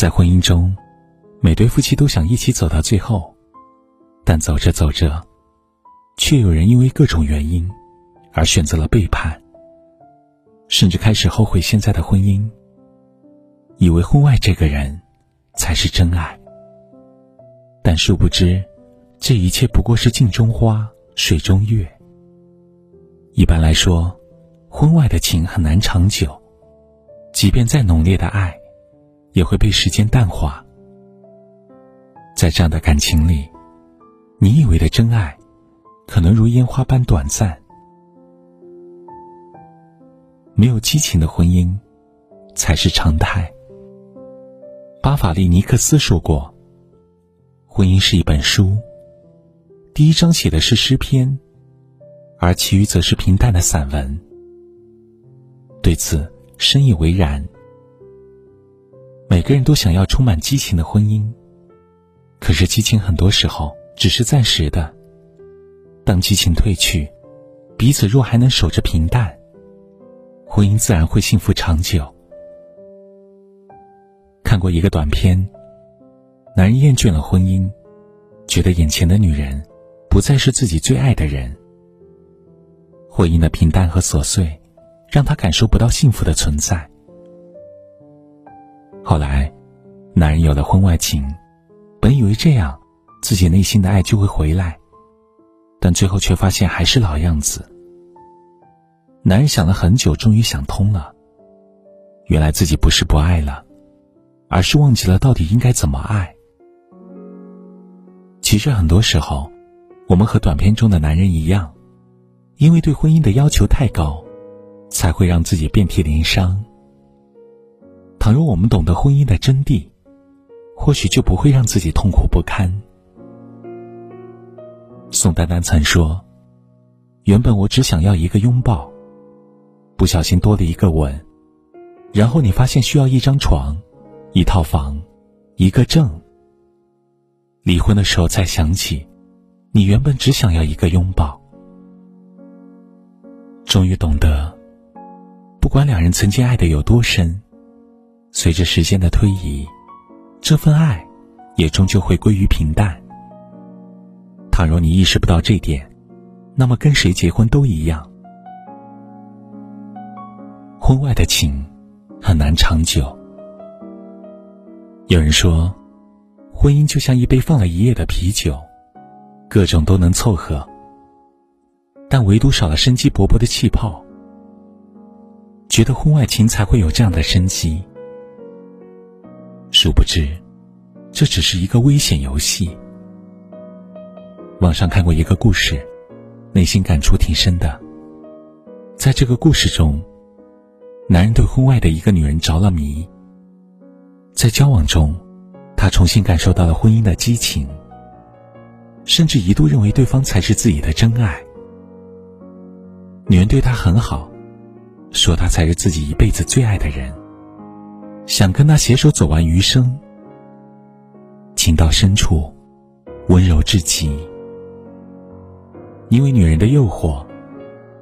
在婚姻中，每对夫妻都想一起走到最后，但走着走着，却有人因为各种原因而选择了背叛，甚至开始后悔现在的婚姻，以为婚外这个人才是真爱。但殊不知，这一切不过是镜中花，水中月。一般来说，婚外的情很难长久，即便再浓烈的爱。也会被时间淡化。在这样的感情里，你以为的真爱，可能如烟花般短暂。没有激情的婚姻，才是常态。巴法利尼克斯说过：“婚姻是一本书，第一章写的是诗篇，而其余则是平淡的散文。”对此深以为然。每个人都想要充满激情的婚姻，可是激情很多时候只是暂时的。当激情褪去，彼此若还能守着平淡，婚姻自然会幸福长久。看过一个短片，男人厌倦了婚姻，觉得眼前的女人不再是自己最爱的人，婚姻的平淡和琐碎，让他感受不到幸福的存在。后来，男人有了婚外情，本以为这样，自己内心的爱就会回来，但最后却发现还是老样子。男人想了很久，终于想通了，原来自己不是不爱了，而是忘记了到底应该怎么爱。其实很多时候，我们和短片中的男人一样，因为对婚姻的要求太高，才会让自己遍体鳞伤。倘若我们懂得婚姻的真谛，或许就不会让自己痛苦不堪。宋丹丹曾说：“原本我只想要一个拥抱，不小心多了一个吻，然后你发现需要一张床、一套房、一个证。离婚的时候才想起，你原本只想要一个拥抱。终于懂得，不管两人曾经爱的有多深。”随着时间的推移，这份爱也终究会归于平淡。倘若你意识不到这点，那么跟谁结婚都一样。婚外的情很难长久。有人说，婚姻就像一杯放了一夜的啤酒，各种都能凑合，但唯独少了生机勃勃的气泡。觉得婚外情才会有这样的生机。殊不知，这只是一个危险游戏。网上看过一个故事，内心感触挺深的。在这个故事中，男人对婚外的一个女人着了迷，在交往中，他重新感受到了婚姻的激情，甚至一度认为对方才是自己的真爱。女人对他很好，说他才是自己一辈子最爱的人。想跟他携手走完余生，情到深处，温柔至极。因为女人的诱惑，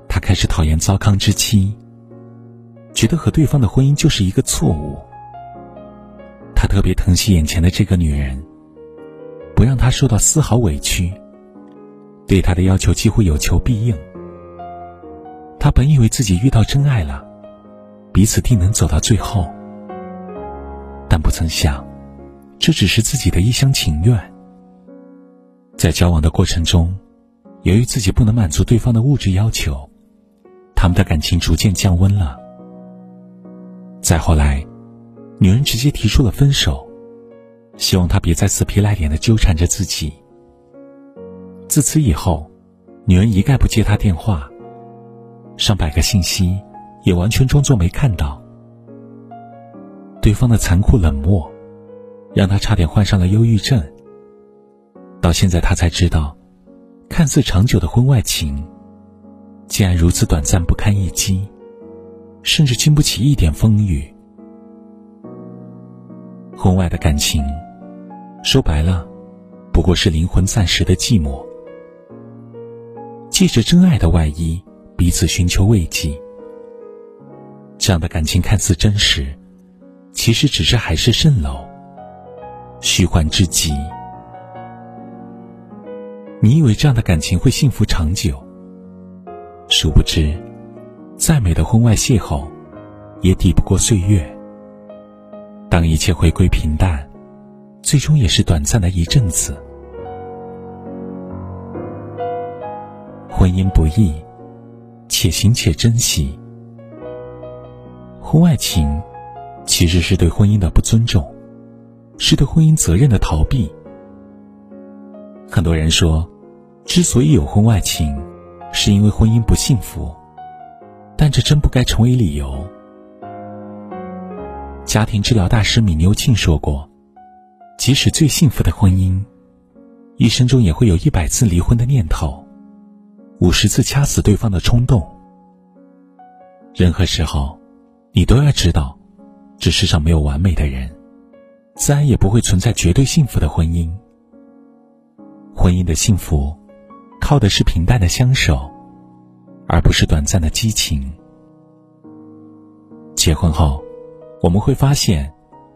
他开始讨厌糟糠之妻，觉得和对方的婚姻就是一个错误。他特别疼惜眼前的这个女人，不让她受到丝毫委屈，对她的要求几乎有求必应。他本以为自己遇到真爱了，彼此定能走到最后。但不曾想，这只是自己的一厢情愿。在交往的过程中，由于自己不能满足对方的物质要求，他们的感情逐渐降温了。再后来，女人直接提出了分手，希望他别再死皮赖脸的纠缠着自己。自此以后，女人一概不接他电话，上百个信息也完全装作没看到。对方的残酷冷漠，让他差点患上了忧郁症。到现在，他才知道，看似长久的婚外情，竟然如此短暂不堪一击，甚至经不起一点风雨。婚外的感情，说白了，不过是灵魂暂时的寂寞，借着真爱的外衣，彼此寻求慰藉。这样的感情看似真实。其实只是海市蜃楼，虚幻至极。你以为这样的感情会幸福长久？殊不知，再美的婚外邂逅，也抵不过岁月。当一切回归平淡，最终也是短暂的一阵子。婚姻不易，且行且珍惜。婚外情，其实是对婚姻的不尊重，是对婚姻责任的逃避。很多人说，之所以有婚外情，是因为婚姻不幸福，但这真不该成为理由。家庭治疗大师米牛庆说过：“即使最幸福的婚姻，一生中也会有一百次离婚的念头，五十次掐死对方的冲动。任何时候，你都要知道，这世上没有完美的人，自然也不会存在绝对幸福的婚姻。婚姻的幸福。”靠的是平淡的相守，而不是短暂的激情。结婚后，我们会发现，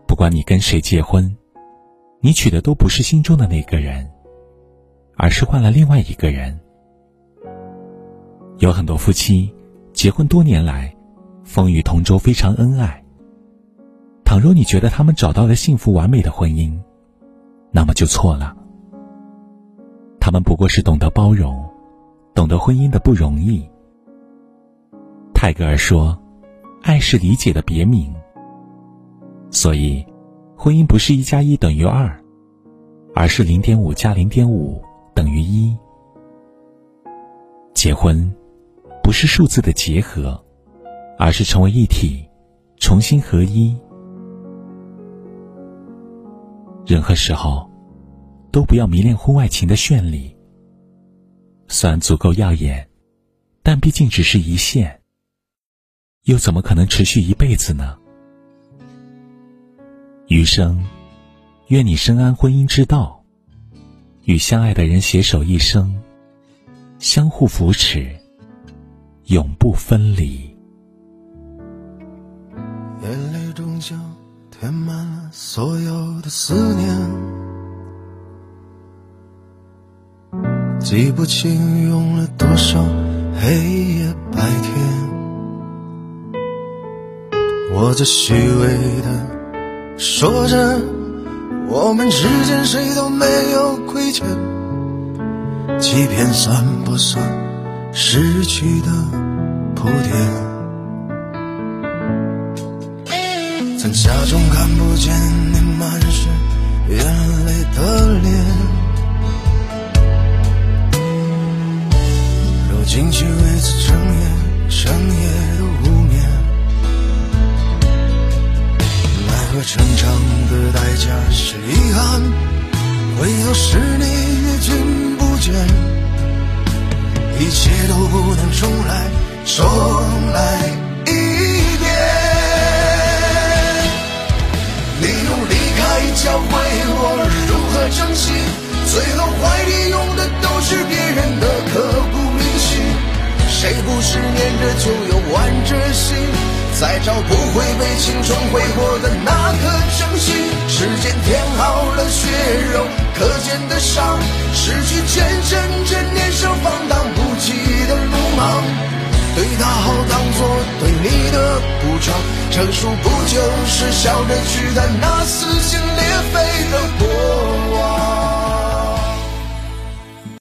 不管你跟谁结婚，你娶的都不是心中的那个人，而是换了另外一个人。有很多夫妻结婚多年来，风雨同舟，非常恩爱。倘若你觉得他们找到了幸福完美的婚姻，那么就错了。他们不过是懂得包容，懂得婚姻的不容易。泰戈尔说：“爱是理解的别名。”所以，婚姻不是一加一等于二，而是零点五加零点五等于一。结婚不是数字的结合，而是成为一体，重新合一。任何时候。都不要迷恋婚外情的绚丽，虽然足够耀眼，但毕竟只是一线，又怎么可能持续一辈子呢？余生，愿你深谙婚姻之道，与相爱的人携手一生，相互扶持，永不分离。眼泪终将填满了所有思念。记不清用了多少黑夜白天，我在虚伪的说着，我们之间谁都没有亏欠，欺骗算不算失去的铺垫？曾假装看不见你满是眼泪的脸。如今却为此整夜整夜的无眠，奈何成长的代价是遗憾，回头时你已经不见，一切都不能重来，重来就有挽着心，再找不回被青春挥霍的那颗真心。时间填好了血肉可见的伤，失去见证着年少放荡不羁的鲁莽。对他好当做对你的补偿，成熟不就是笑着去谈那撕心裂肺的过？